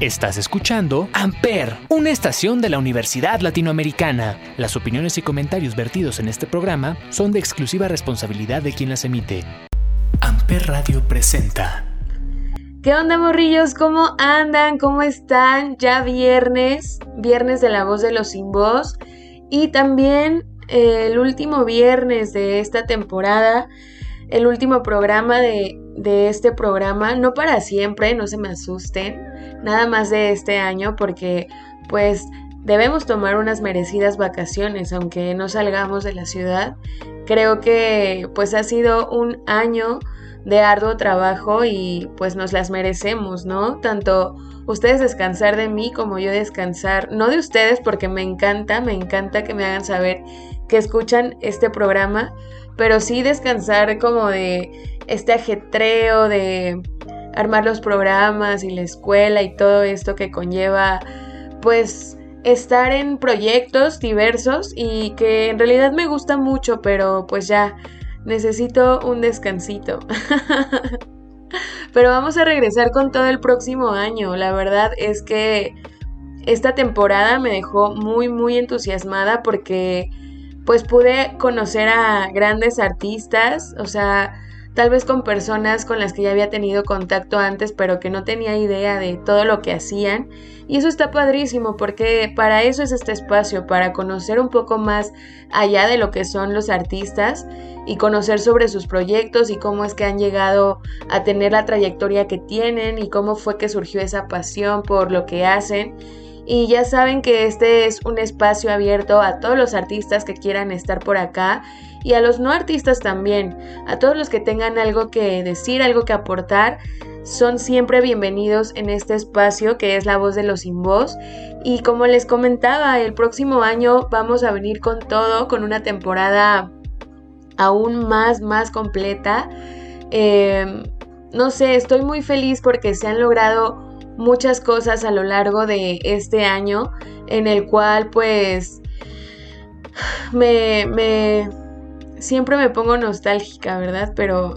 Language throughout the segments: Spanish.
Estás escuchando Amper, una estación de la Universidad Latinoamericana. Las opiniones y comentarios vertidos en este programa son de exclusiva responsabilidad de quien las emite. Amper Radio presenta. ¿Qué onda, morrillos? ¿Cómo andan? ¿Cómo están? Ya viernes, viernes de la voz de los sin voz. Y también eh, el último viernes de esta temporada, el último programa de, de este programa, no para siempre, no se me asusten, nada más de este año porque pues debemos tomar unas merecidas vacaciones aunque no salgamos de la ciudad. Creo que pues ha sido un año de arduo trabajo y pues nos las merecemos, ¿no? Tanto ustedes descansar de mí como yo descansar, no de ustedes porque me encanta, me encanta que me hagan saber que escuchan este programa, pero sí descansar como de este ajetreo de armar los programas y la escuela y todo esto que conlleva pues estar en proyectos diversos y que en realidad me gusta mucho, pero pues ya necesito un descansito. pero vamos a regresar con todo el próximo año. La verdad es que esta temporada me dejó muy muy entusiasmada porque pues pude conocer a grandes artistas, o sea, tal vez con personas con las que ya había tenido contacto antes, pero que no tenía idea de todo lo que hacían. Y eso está padrísimo porque para eso es este espacio, para conocer un poco más allá de lo que son los artistas y conocer sobre sus proyectos y cómo es que han llegado a tener la trayectoria que tienen y cómo fue que surgió esa pasión por lo que hacen. Y ya saben que este es un espacio abierto a todos los artistas que quieran estar por acá y a los no artistas también, a todos los que tengan algo que decir, algo que aportar, son siempre bienvenidos en este espacio que es la voz de los sin voz. Y como les comentaba, el próximo año vamos a venir con todo, con una temporada aún más, más completa. Em, no sé, estoy muy feliz porque se han logrado muchas cosas a lo largo de este año en el cual pues me, me, siempre me pongo nostálgica, ¿verdad? Pero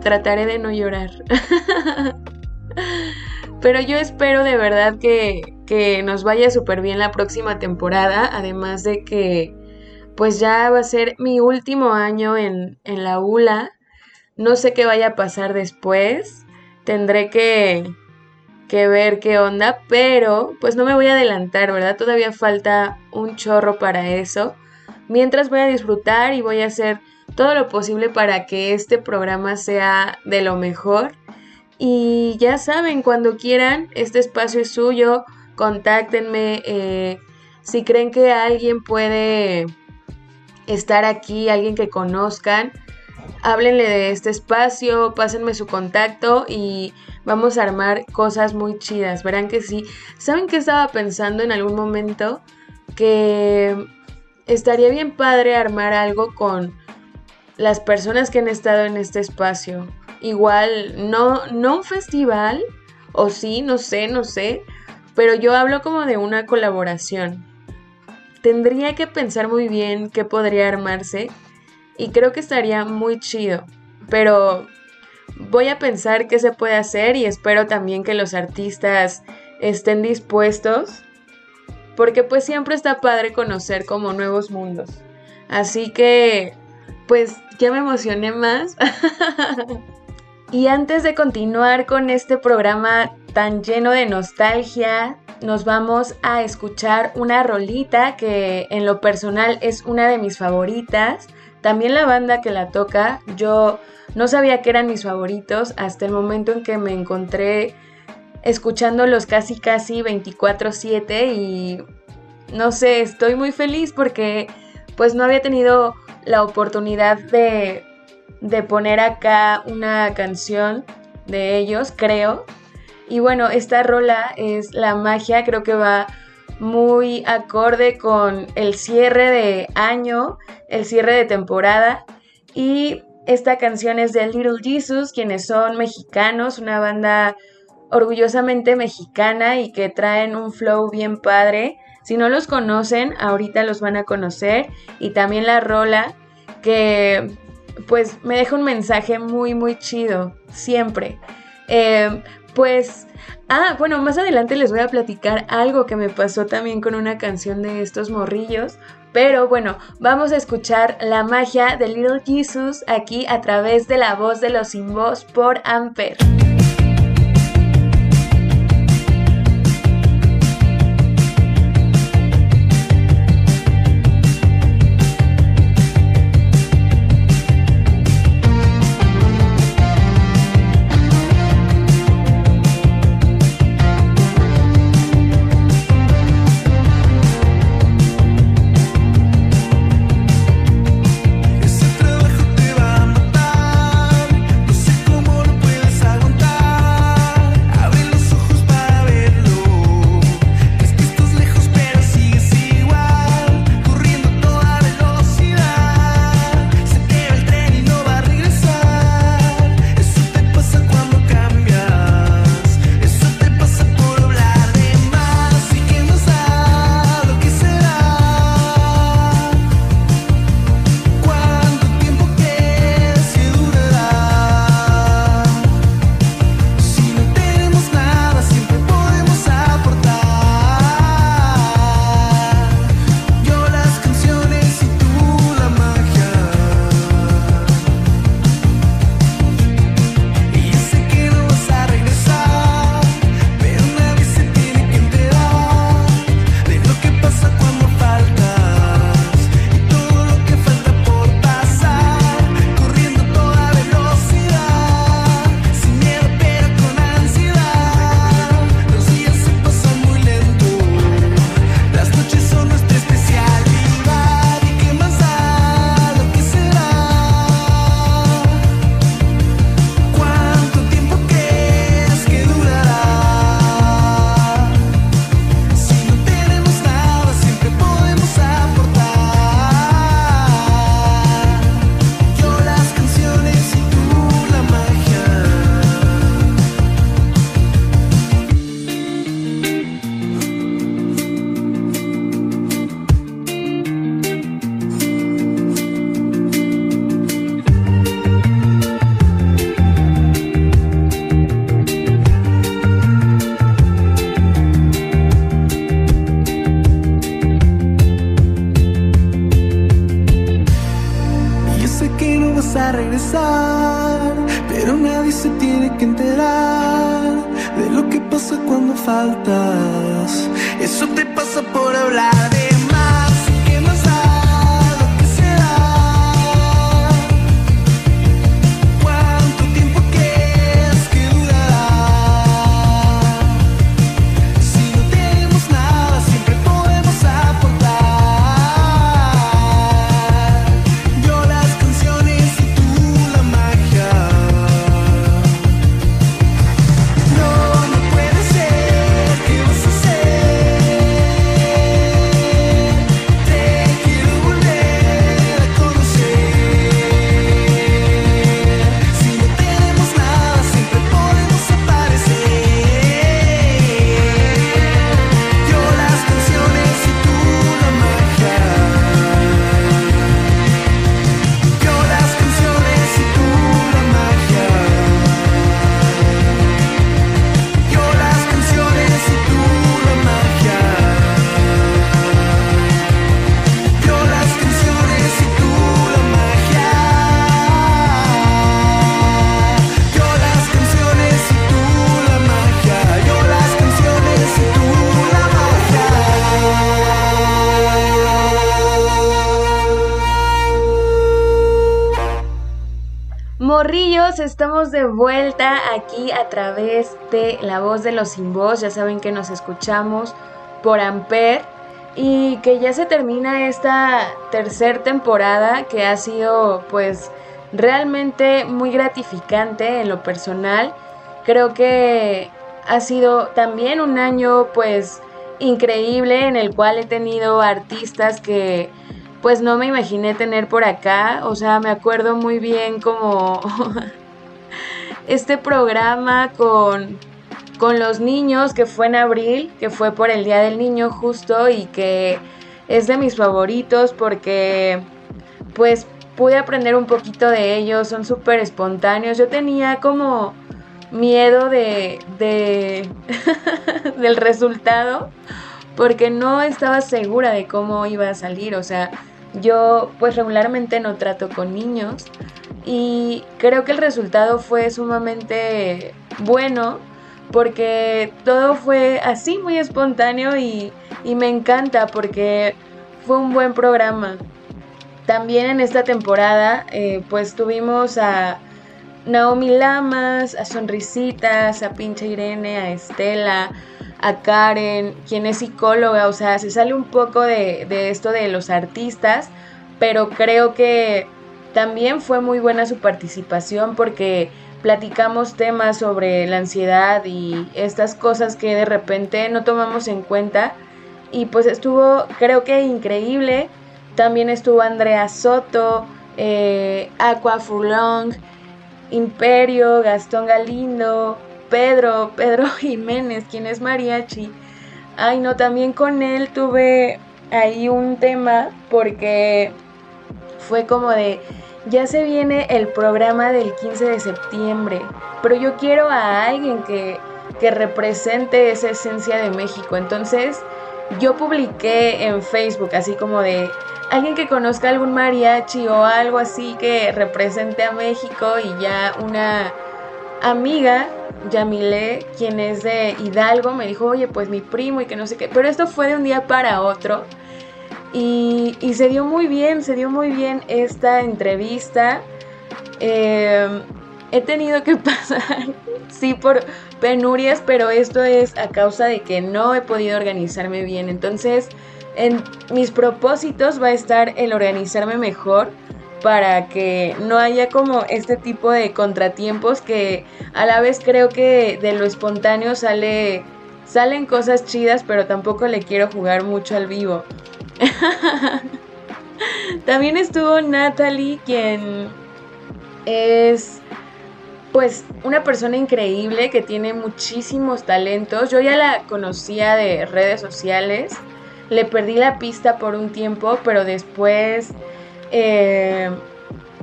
trataré de no llorar. Pero yo espero de verdad que, que nos vaya súper bien la próxima temporada, además de que pues ya va a ser mi último año en, en la ULA. No sé qué vaya a pasar después. Tendré que, que ver qué onda, pero pues no me voy a adelantar, ¿verdad? Todavía falta un chorro para eso. Mientras voy a disfrutar y voy a hacer todo lo posible para que este programa sea de lo mejor. Y ya saben, cuando quieran, este espacio es suyo, contáctenme. Eh, si creen que alguien puede estar aquí, alguien que conozcan, háblenle de este espacio, pásenme su contacto y vamos a armar cosas muy chidas. Verán que sí. ¿Saben qué estaba pensando en algún momento? Que estaría bien padre armar algo con las personas que han estado en este espacio. Igual, no, no un festival, o sí, no sé, no sé, pero yo hablo como de una colaboración. Tendría que pensar muy bien qué podría armarse y creo que estaría muy chido, pero voy a pensar qué se puede hacer y espero también que los artistas estén dispuestos porque pues siempre está padre conocer como nuevos mundos. Así que pues ya me emocioné más. y antes de continuar con este programa tan lleno de nostalgia, nos vamos a escuchar una rolita que en lo personal es una de mis favoritas. También la banda que la toca, yo no sabía que eran mis favoritos hasta el momento en que me encontré escuchándolos casi casi 24/7 y no sé, estoy muy feliz porque pues no había tenido la oportunidad de, de poner acá una canción de ellos, creo. Y bueno, esta rola es La magia, creo que va muy acorde con el cierre de año, el cierre de temporada. Y esta canción es de Little Jesus, quienes son mexicanos, una banda orgullosamente mexicana y que traen un flow bien padre. Si no los conocen, ahorita los van a conocer. Y también la rola que pues me deja un mensaje muy muy chido, siempre. Eh, pues, ah, bueno, más adelante les voy a platicar algo que me pasó también con una canción de estos morrillos. Pero bueno, vamos a escuchar la magia de Little Jesus aquí a través de la voz de los sin voz por Amper. De vuelta aquí a través de La Voz de los Sin Voz. Ya saben que nos escuchamos por Amper y que ya se termina esta tercera temporada que ha sido pues realmente muy gratificante en lo personal. Creo que ha sido también un año pues increíble en el cual he tenido artistas que pues no me imaginé tener por acá. O sea, me acuerdo muy bien como este programa con, con los niños que fue en abril, que fue por el Día del Niño justo y que es de mis favoritos porque pues pude aprender un poquito de ellos, son súper espontáneos. Yo tenía como miedo de, de del resultado porque no estaba segura de cómo iba a salir, o sea, yo pues regularmente no trato con niños y creo que el resultado fue sumamente bueno porque todo fue así muy espontáneo y, me encanta porque fue un buen programa. También en esta temporada eh, pues tuvimos a Naomi Lamas, a Sonrisitas, a Pinche Irene, a Estela, a Karen, quien es psicóloga, o sea, se sale un poco de, de esto de los artistas, pero creo que también fue muy buena su participación porque platicamos temas sobre la ansiedad y estas cosas que de repente no tomamos en cuenta. Y pues estuvo, creo que increíble. También estuvo Andrea Soto, eh, Aqua Furlong, Imperio, Gastón Galindo, Pedro, Pedro Jiménez, quien es mariachi. Ay, no, también con él tuve ahí un tema porque fue como de ya se viene el programa del 15 de septiembre, pero yo quiero a alguien que, represente esa esencia de México. Entonces yo publiqué en Facebook así como de alguien que conozca algún mariachi o algo así que represente a México y ya una amiga, Yamile, quien es de Hidalgo, me dijo, oye, pues mi primo y que no sé qué, pero esto fue de un día para otro. Y, se dio muy bien, se dio muy bien esta entrevista. Eh, he tenido que pasar, sí, por penurias, pero esto es a causa de que no he podido organizarme bien. Entonces, en mis propósitos va a estar el organizarme mejor para que no haya como este tipo de contratiempos que a la vez creo que de lo espontáneo sale salen cosas chidas, pero tampoco le quiero jugar mucho al vivo. También estuvo Natalie, quien es pues una persona increíble que tiene muchísimos talentos. Yo ya la conocía de redes sociales. Le perdí la pista por un tiempo, pero después eh,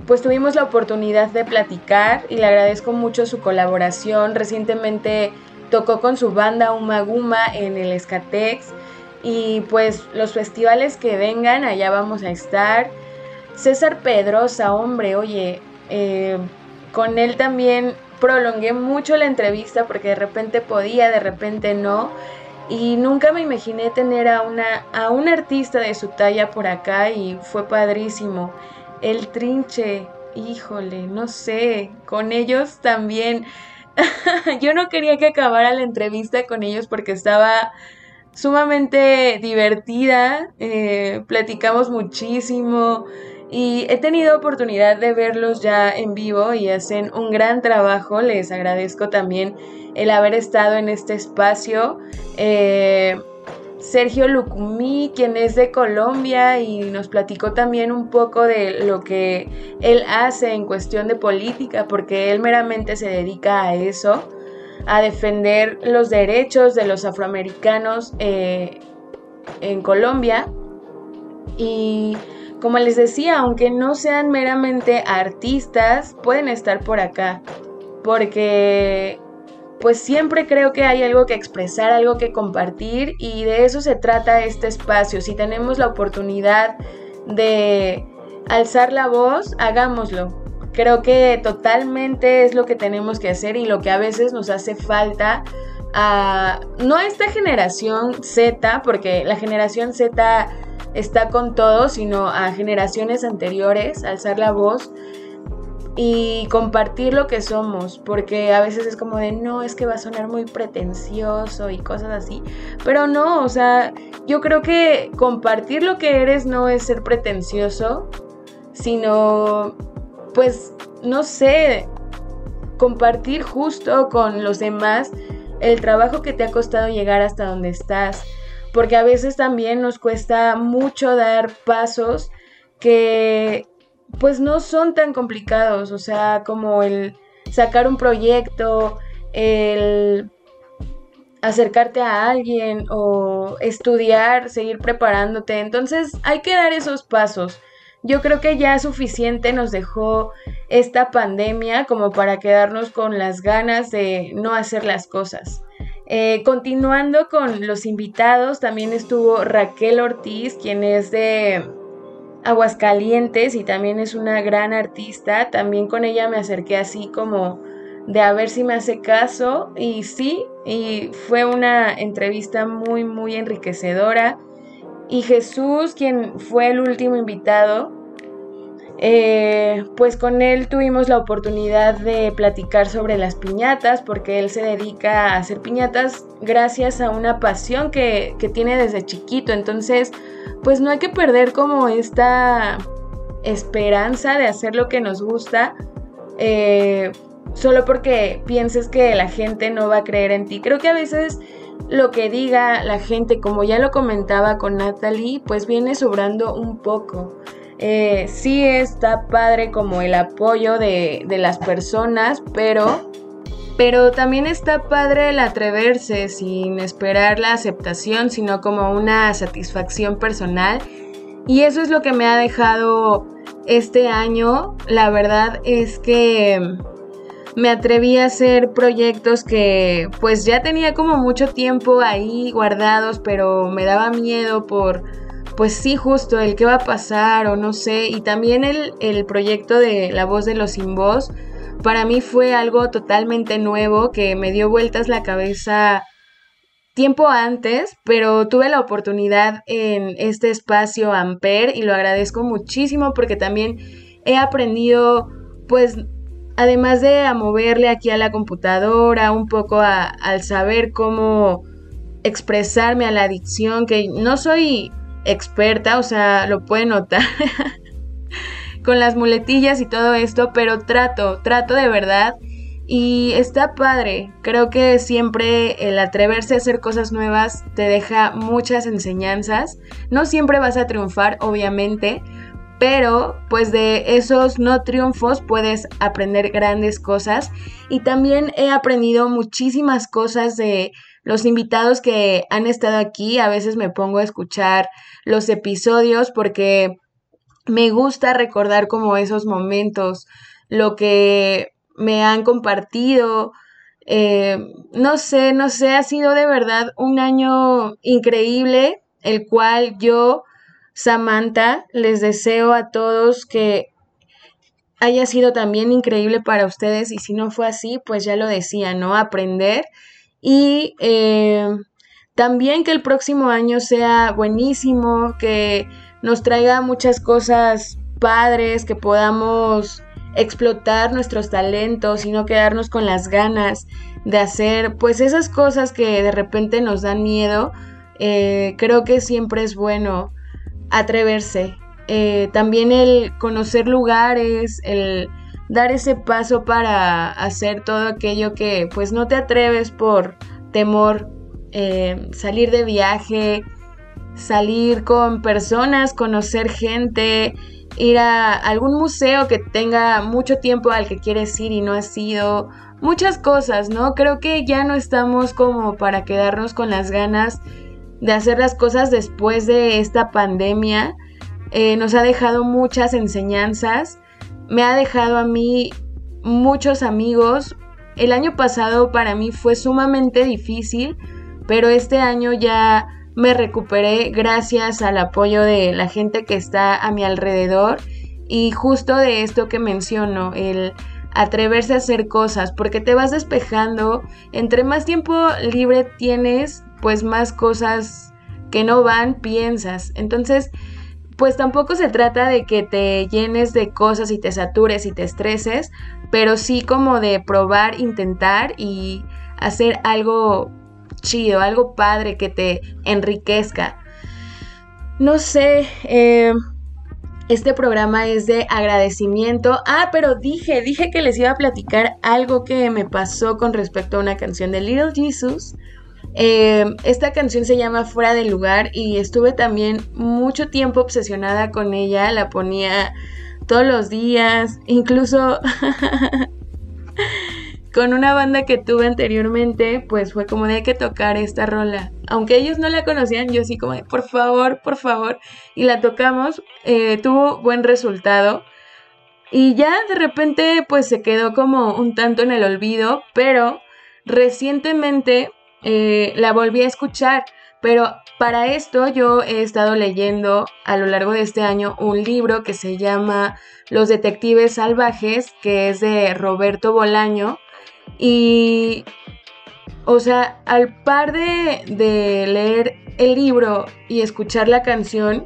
pues tuvimos la oportunidad de platicar y le agradezco mucho su colaboración. Recientemente tocó con su banda Umaguma en el Escatex y pues los festivales que vengan, allá vamos a estar. César Pedrosa, hombre, oye, eh, con él también prolongué mucho la entrevista porque de repente podía, de repente no. Y nunca me imaginé tener a una, a un artista de su talla por acá y fue padrísimo. El trinche, híjole, no sé, con ellos también. Yo no quería que acabara la entrevista con ellos porque estaba sumamente divertida, eh, platicamos muchísimo y he tenido oportunidad de verlos ya en vivo y hacen un gran trabajo. Les agradezco también el haber estado en este espacio. Eh, Sergio Lucumí, quien es de Colombia y nos platicó también un poco de lo que él hace en cuestión de política, porque él meramente se dedica a eso a defender los derechos de los afroamericanos eh, en Colombia. Y como les decía, aunque no sean meramente artistas, pueden estar por acá. Porque pues siempre creo que hay algo que expresar, algo que compartir y de eso se trata este espacio. Si tenemos la oportunidad de alzar la voz, hagámoslo. Creo que totalmente es lo que tenemos que hacer y lo que a veces nos hace falta a, no a esta generación Z, porque la generación Z está con todo, sino a generaciones anteriores, alzar la voz y compartir lo que somos, porque a veces es como de, no, es que va a sonar muy pretencioso y cosas así, pero no, o sea, yo creo que compartir lo que eres no es ser pretencioso, sino pues, no sé, compartir justo con los demás el trabajo que te ha costado llegar hasta donde estás. Porque a veces también nos cuesta mucho dar pasos que pues no son tan complicados, o sea, como el sacar un proyecto, el acercarte a alguien o estudiar, seguir preparándote. Entonces hay que dar esos pasos. Yo creo que ya suficiente nos dejó esta pandemia como para quedarnos con las ganas de no hacer las cosas. Eh, continuando con los invitados, también estuvo Raquel Ortiz, quien es de Aguascalientes y también es una gran artista. También con ella me acerqué así como de a ver si me hace caso y sí, y fue una entrevista muy, muy enriquecedora. Y Jesús, quien fue el último invitado, eh, pues con él tuvimos la oportunidad de platicar sobre las piñatas, porque él se dedica a hacer piñatas gracias a una pasión que, tiene desde chiquito. Entonces, pues no hay que perder como esta esperanza de hacer lo que nos gusta. Eh, solo porque pienses que la gente no va a creer en ti. Creo que a veces lo que diga la gente, como ya lo comentaba con Natalie, pues viene sobrando un poco. Eh, sí está padre como el apoyo de, las personas, pero, pero también está padre el atreverse sin esperar la aceptación, sino como una satisfacción personal. Y eso es lo que me ha dejado este año. La verdad es que me atreví a hacer proyectos que pues ya tenía como mucho tiempo ahí guardados, pero me daba miedo por pues sí, justo el qué va a pasar o no sé. Y también el, el proyecto de La voz de los sin voz, para mí fue algo totalmente nuevo que me dio vueltas la cabeza tiempo antes, pero tuve la oportunidad en este espacio Amper y lo agradezco muchísimo porque también he aprendido, pues, además de a moverle aquí a la computadora, un poco al saber cómo expresarme a la adicción, que no soy experta, o sea, lo puede notar con las muletillas y todo esto, pero trato, trato de verdad y está padre. Creo que siempre el atreverse a hacer cosas nuevas te deja muchas enseñanzas. No siempre vas a triunfar, obviamente, pero pues de esos no triunfos puedes aprender grandes cosas y también he aprendido muchísimas cosas de los invitados que han estado aquí. A veces me pongo a escuchar los episodios porque me gusta recordar como esos momentos, lo que me han compartido. Eh, no sé, no sé, ha sido de verdad un año increíble, el cual yo, Samantha, les deseo a todos que haya sido también increíble para ustedes y si no fue así, pues ya lo decía, ¿no? Aprender y eh, también que el próximo año sea buenísimo, que nos traiga muchas cosas padres, que podamos explotar nuestros talentos y no quedarnos con las ganas de hacer pues esas cosas que de repente nos dan miedo. Eh, creo que siempre es bueno atreverse. Eh, también el conocer lugares, el dar ese paso para hacer todo aquello que pues no te atreves por temor, eh, salir de viaje, salir con personas, conocer gente, ir a algún museo que tenga mucho tiempo al que quieres ir y no has ido, muchas cosas, ¿no? Creo que ya no estamos como para quedarnos con las ganas de hacer las cosas después de esta pandemia. Eh, nos ha dejado muchas enseñanzas me ha dejado a mí muchos amigos. El año pasado para mí fue sumamente difícil, pero este año ya me recuperé gracias al apoyo de la gente que está a mi alrededor y justo de esto que menciono, el atreverse a hacer cosas, porque te vas despejando, entre más tiempo libre tienes, pues más cosas que no van piensas. Entonces, pues tampoco se trata de que te llenes de cosas y te satures y te estreses, pero sí como de probar, intentar y hacer algo chido, algo padre que te enriquezca. No sé, eh, este programa es de agradecimiento. Ah, pero dije, dije que les iba a platicar algo que me pasó con respecto a una canción de Little Jesus. Eh, esta canción se llama Fuera de lugar y estuve también mucho tiempo obsesionada con ella, la ponía todos los días, incluso con una banda que tuve anteriormente, pues fue como de que tocar esta rola. Aunque ellos no la conocían, yo sí como de por favor, por favor. Y la tocamos, eh, tuvo buen resultado. Y ya de repente pues se quedó como un tanto en el olvido, pero recientemente eh, la volví a escuchar. Pero para esto yo he estado leyendo a lo largo de este año un libro que se llama Los Detectives Salvajes, que es de Roberto Bolaño. Y, o sea, al par de, leer el libro y escuchar la canción,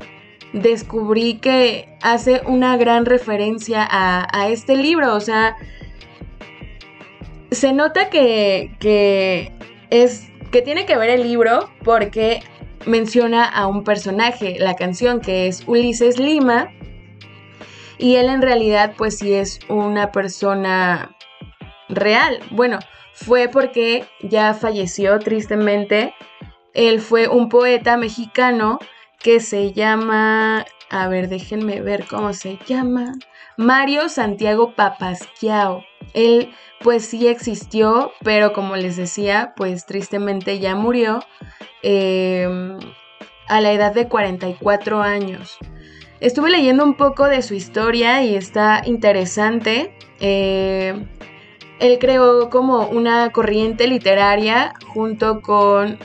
descubrí que hace una gran referencia a, este libro. O sea, se nota que, que es que tiene que ver el libro porque menciona a un personaje, la canción que es Ulises Lima, y él en realidad pues sí es una persona real. Bueno, fue porque ya falleció tristemente. Él fue un poeta mexicano que se llama, a ver, déjenme ver cómo se llama, Mario Santiago Papasquiao. Él pues sí existió, pero como les decía, pues tristemente ya murió em, a la edad de 44 años. Estuve leyendo un poco de su historia y está interesante. Eh, él creó como una corriente literaria junto con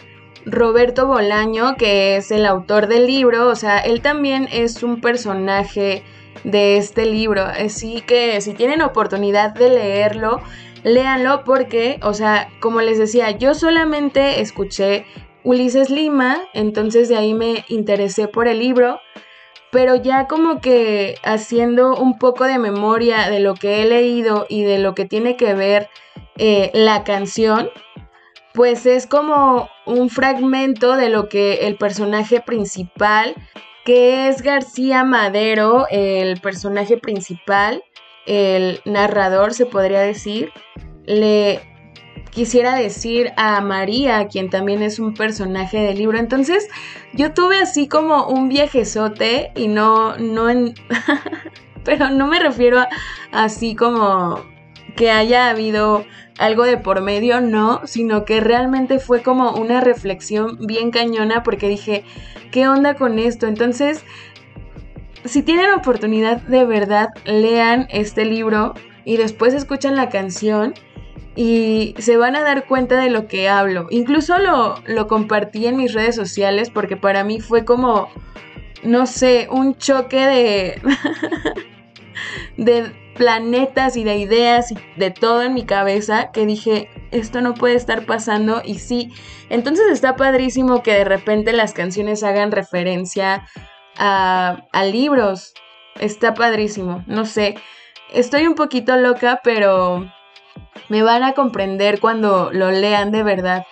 Roberto Bolaño, que es el autor del libro. O sea, él también es un personaje de este libro. Así que si tienen oportunidad de leerlo, léanlo porque, o sea, como les decía, yo solamente escuché Ulises Lima, entonces de ahí me interesé por el libro, pero ya como que haciendo un poco de memoria de lo que he leído y de lo que tiene que ver eh, la canción, pues es como un fragmento de lo que el personaje principal, que es García Madero, el personaje principal, el narrador se podría decir, le quisiera decir a María, quien también es un personaje del libro. Entonces, yo tuve así como un viajezote y no, no en... pero no me refiero a así como que haya habido algo de por medio, no, sino que realmente fue como una reflexión bien cañona porque dije, ¿qué onda con esto? Entonces, si tienen oportunidad de verdad, lean este libro y después escuchan la canción y se van a dar cuenta de lo que hablo. Incluso lo, lo compartí en mis redes sociales porque para mí fue como, no sé, un choque de, de planetas y de ideas y de todo en mi cabeza que dije, esto no puede estar pasando y sí. Entonces está padrísimo que de repente las canciones hagan referencia a, a libros. Está padrísimo, no sé. Estoy un poquito loca, pero me van a comprender cuando lo lean de verdad.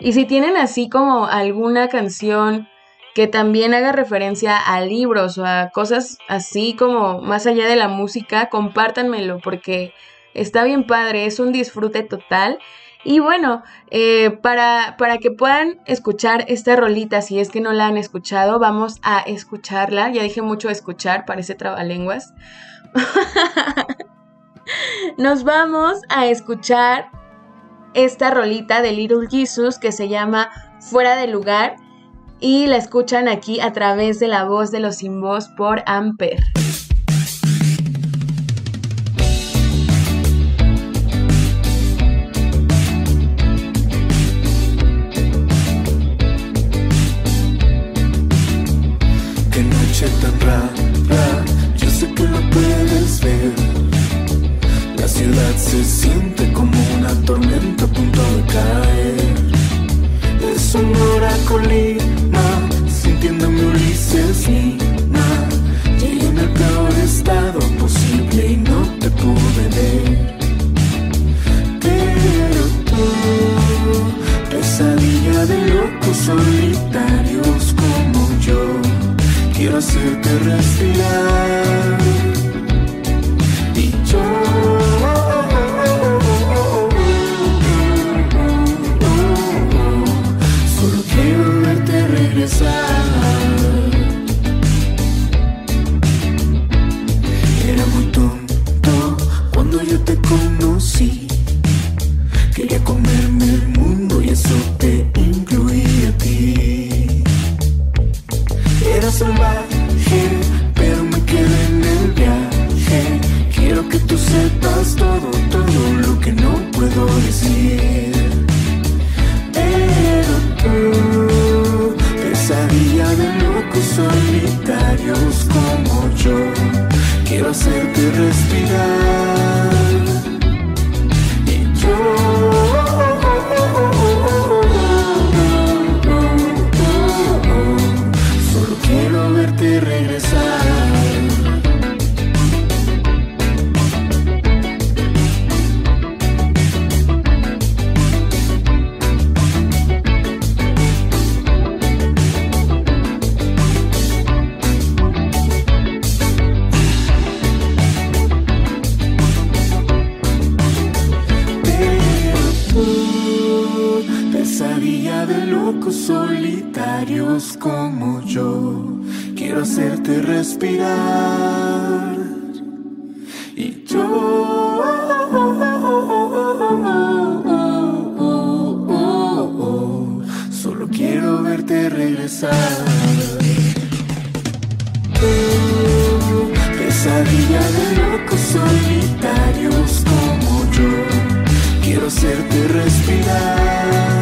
Y si tienen así como alguna canción que también haga referencia a libros o a cosas así como más allá de la música, compártanmelo porque está bien padre, es un disfrute total. Y bueno, eh, para, para que puedan escuchar esta rolita, si es que no la han escuchado, vamos a escucharla. Ya dije mucho escuchar, parece trabalenguas. Nos vamos a escuchar esta rolita de Little Jesus que se llama Fuera de lugar y la escuchan aquí a través de la voz de los sin voz por Amper. Era muy Quiero hacerte respirar. Y yo solo quiero verte regresar. pesadilla de locos solitarios como yo. Quiero hacerte respirar.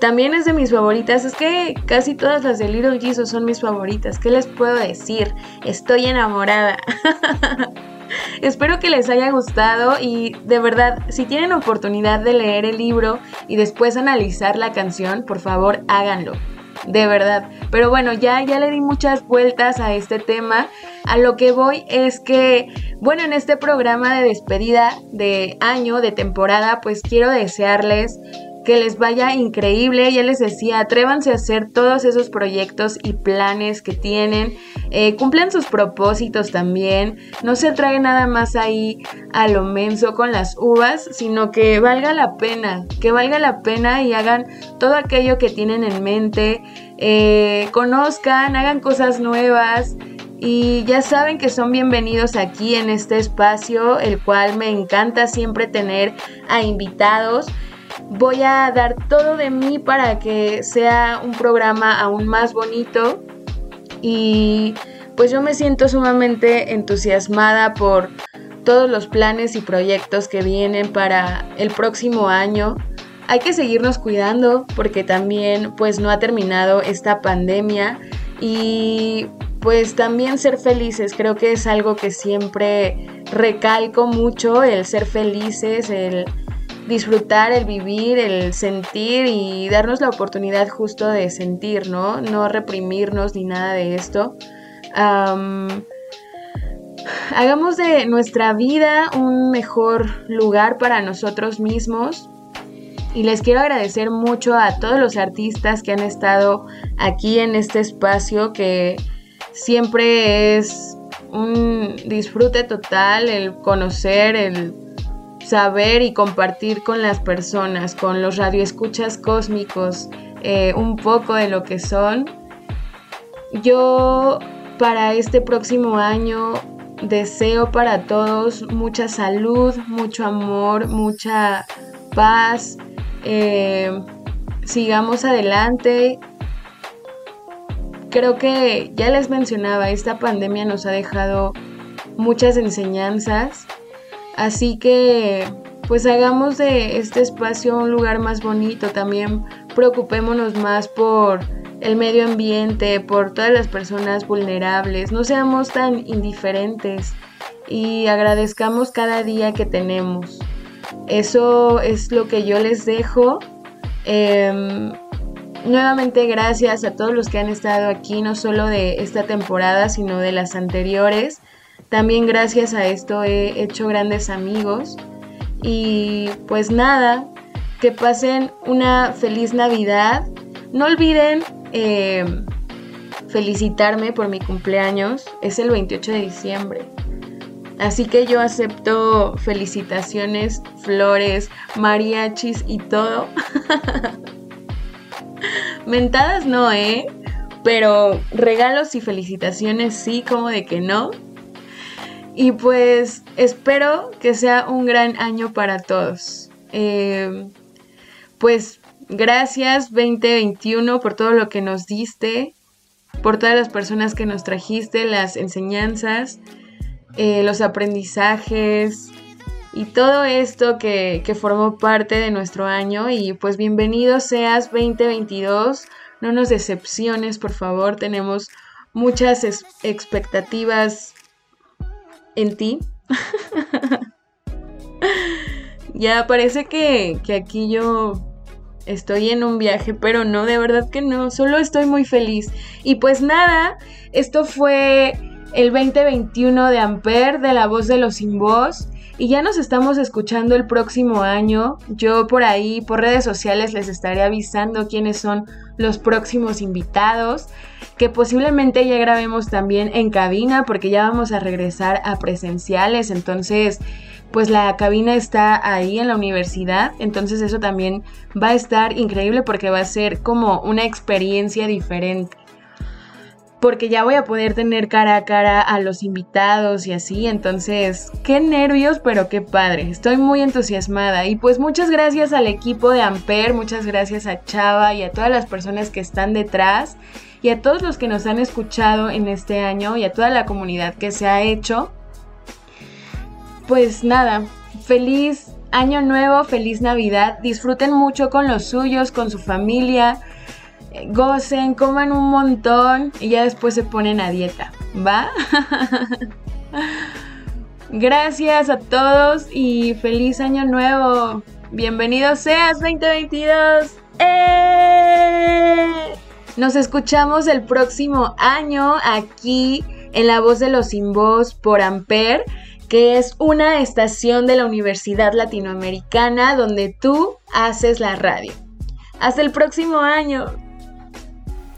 también es de mis favoritas. Es que casi todas las de Little Jesus son mis favoritas. ¿Qué les puedo decir? Estoy enamorada. Espero que les haya gustado y de verdad, si tienen oportunidad de leer el libro y después analizar la canción, por favor háganlo de verdad. Pero bueno, ya, ya le di muchas vueltas a este tema. A lo que voy es que, bueno, en este programa de despedida de año, de temporada, pues quiero desearles que les vaya increíble. Ya les decía, atrévanse a hacer todos esos proyectos y planes que tienen. Eh, cumplan sus propósitos también. No se trae nada más ahí a lo menso con las uvas, sino que valga la pena, que valga la pena y hagan todo aquello que tienen en mente. Eh, conozcan, hagan cosas nuevas. Y ya saben que son bienvenidos aquí en este espacio, el cual me encanta siempre tener a invitados voy a dar todo de mí para que sea un programa aún más bonito y pues yo me siento sumamente entusiasmada por todos los planes y proyectos que vienen para el próximo año. Hay que seguirnos cuidando porque también pues no ha terminado esta pandemia y pues también ser felices, creo que es algo que siempre recalco mucho, el ser felices, el disfrutar, el vivir, el sentir y darnos la oportunidad justo de sentir, ¿no? No reprimirnos ni nada de esto. hagamos de nuestra vida un mejor lugar para nosotros mismos. Y les quiero agradecer mucho a todos los artistas que han estado aquí en este espacio, que siempre es un disfrute total el conocer, el saber y compartir con las personas, con los radioescuchas cósmicos, eh, un poco de lo que son. Yo para este próximo año deseo para todos mucha salud, mucho amor, mucha paz. Eh, sigamos adelante. Creo que ya les mencionaba, esta pandemia nos ha dejado muchas enseñanzas Así que pues hagamos de este espacio un lugar más bonito, también preocupémonos más por el medio ambiente, por todas las personas vulnerables, no seamos tan indiferentes y agradezcamos cada día que tenemos. Eso es lo que yo les dejo. Em, nuevamente gracias a todos los que han estado aquí, no solo de esta temporada, sino de las anteriores. También gracias a esto he hecho grandes amigos. Y pues nada, que pasen una feliz Navidad. No olviden eh, felicitarme por mi cumpleaños. Es el 28 de diciembre. Así que yo acepto felicitaciones, flores, mariachis y todo. Mentadas no, ¿eh? Pero regalos y felicitaciones sí, como de que no. Y pues espero que sea un gran año para todos. Eh, pues gracias 2021 por todo lo que nos diste, por todas las personas que nos trajiste, las enseñanzas, eh, los aprendizajes, y todo esto que, que formó parte de nuestro año. Y pues bienvenido seas 2022, no nos decepciones por favor, tenemos muchas expectativas en ti. ya parece que, que aquí yo estoy en un viaje, pero no, de verdad que no, solo estoy muy feliz. Y pues nada, esto fue el 2021 de Amper, de la voz de los sin voz. Y ya nos estamos escuchando el próximo año. Yo por ahí, por redes sociales, les estaré avisando quiénes son los próximos invitados. Que posiblemente ya grabemos también en cabina porque ya vamos a regresar a presenciales. Entonces, pues la cabina está ahí en la universidad, entonces eso también va a estar increíble porque va a ser como una experiencia diferente. Porque ya voy a poder tener cara a cara a los invitados y así, entonces qué nervios, pero qué padre. Estoy muy entusiasmada y pues muchas gracias al equipo de Amper, muchas gracias a Chava y a todas las personas que están detrás y a todos los que nos han escuchado en este año y a toda la comunidad que se ha hecho pues nada, feliz año nuevo, feliz Navidad. Disfruten mucho con los suyos, con su familia. Gocen, coman un montón y ya después se ponen a dieta, ¿va? Gracias a todos y feliz año nuevo. Bienvenido seas 2022. ¡Eh! Nos escuchamos el próximo año aquí en La Voz de los Sin Voz por Amper que es una estación de la Universidad Latinoamericana donde tú haces la radio. Hasta el próximo año.